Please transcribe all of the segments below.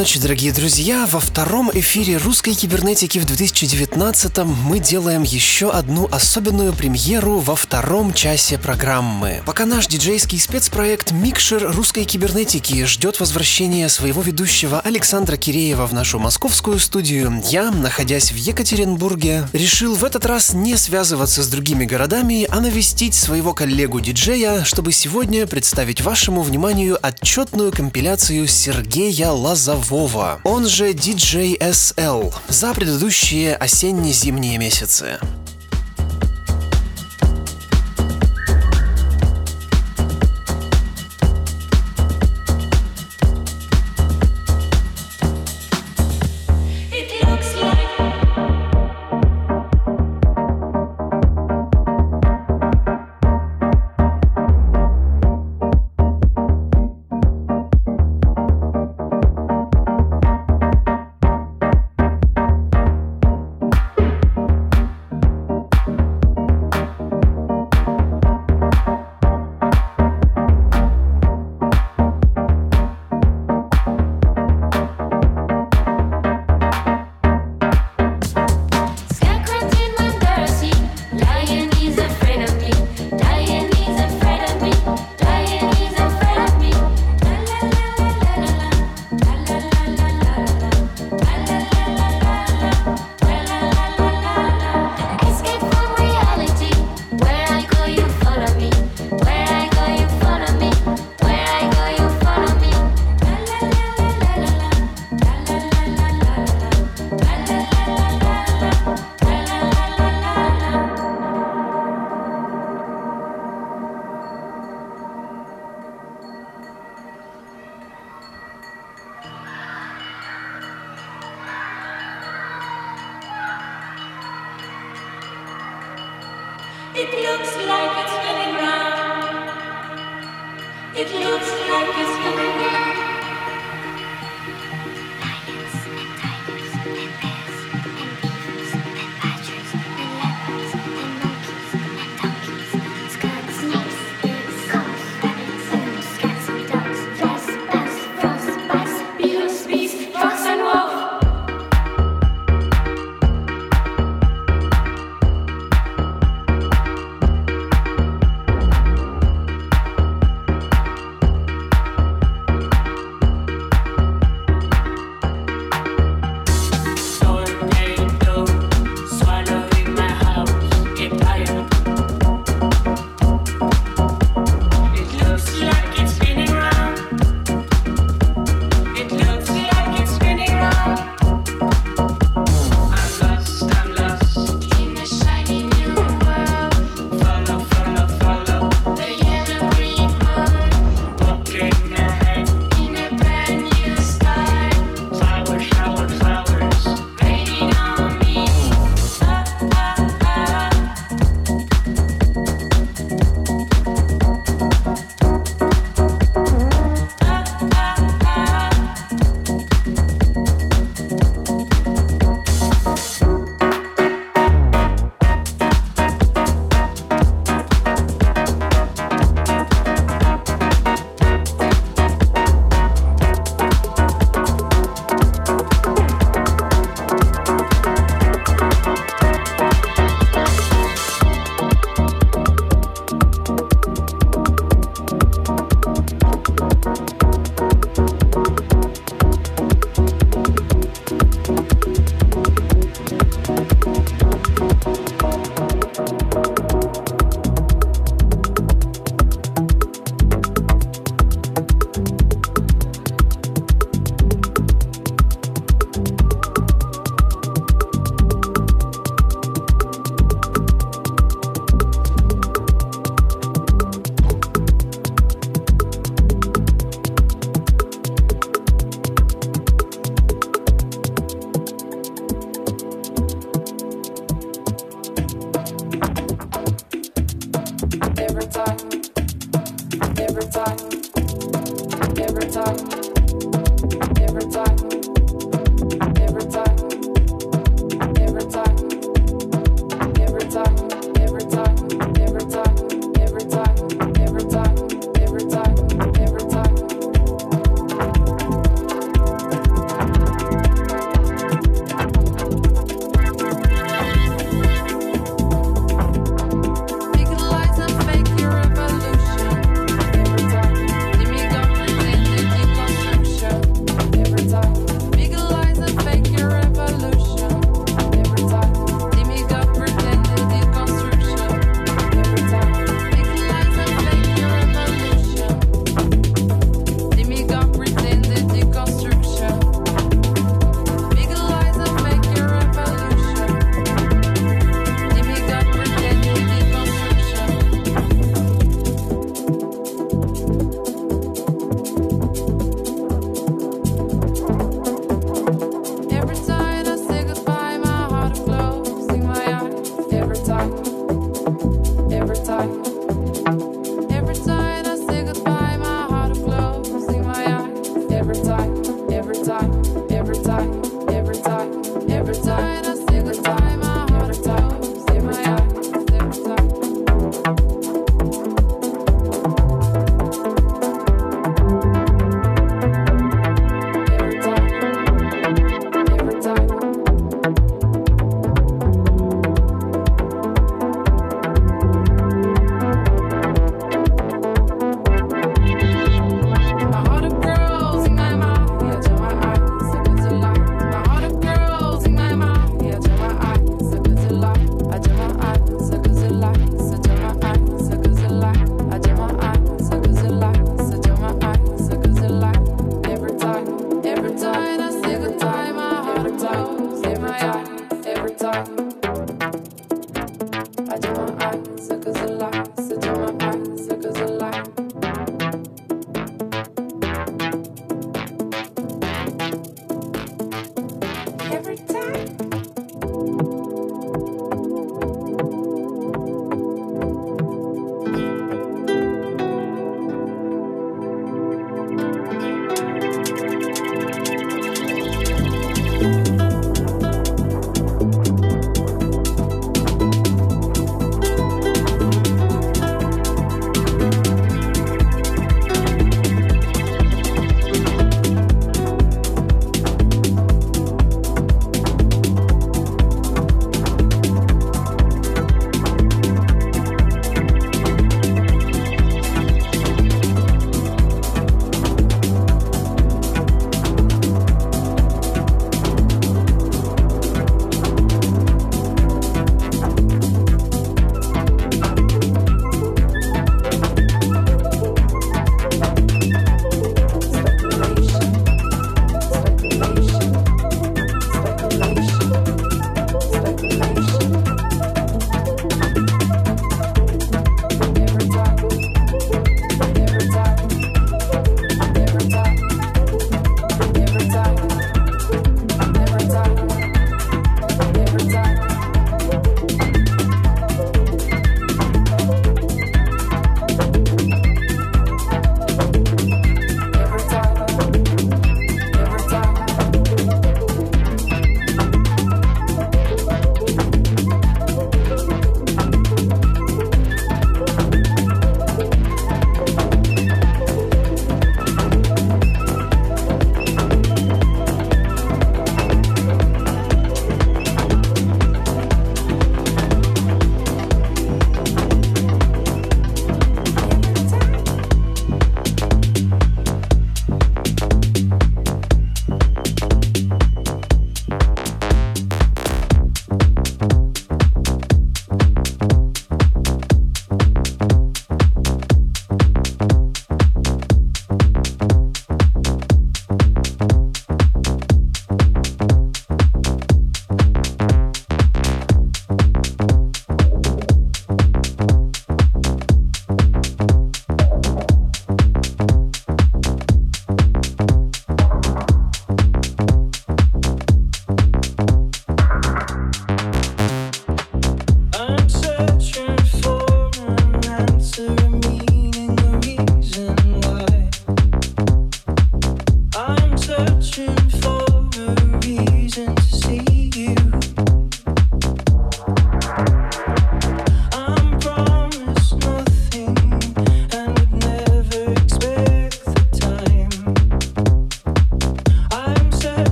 Ночи, дорогие друзья! Во втором эфире русской кибернетики в 2019 мы делаем еще одну особенную премьеру во втором часе программы. Пока наш диджейский спецпроект «Микшер русской кибернетики» ждет возвращения своего ведущего Александра Киреева в нашу московскую студию, я, находясь в Екатеринбурге, решил в этот раз не связываться с другими городами, а навестить своего коллегу-диджея, чтобы сегодня представить вашему вниманию отчетную компиляцию Сергея Лазарова Вова, он же DJ SL, за предыдущие осенне-зимние месяцы. every time.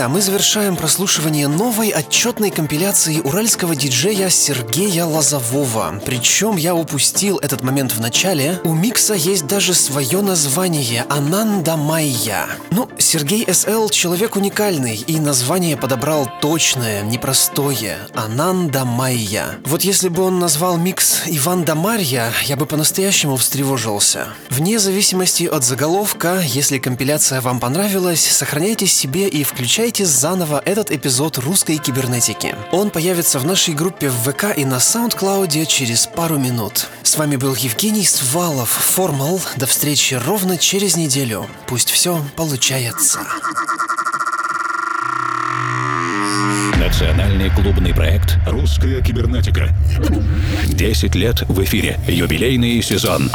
друзья, мы завершаем прослушивание новой отчетной компиляции уральского диджея Сергея Лозового. Причем я упустил этот момент в начале. У микса есть даже свое название – Ананда Майя. Ну, Сергей СЛ – человек уникальный, и название подобрал точное, непростое – Ананда Майя. Вот если бы он назвал микс Иван да Марья, я бы по-настоящему встревожился. Вне зависимости от заголовка, если компиляция вам понравилась, сохраняйте себе и включайте заново этот эпизод русской кибернетики. Он появится в нашей группе в ВК и на SoundCloud через пару минут. С вами был Евгений Свалов, Формал. До встречи ровно через неделю. Пусть все получается. Национальный клубный проект «Русская кибернетика». 10 лет в эфире. Юбилейный сезон.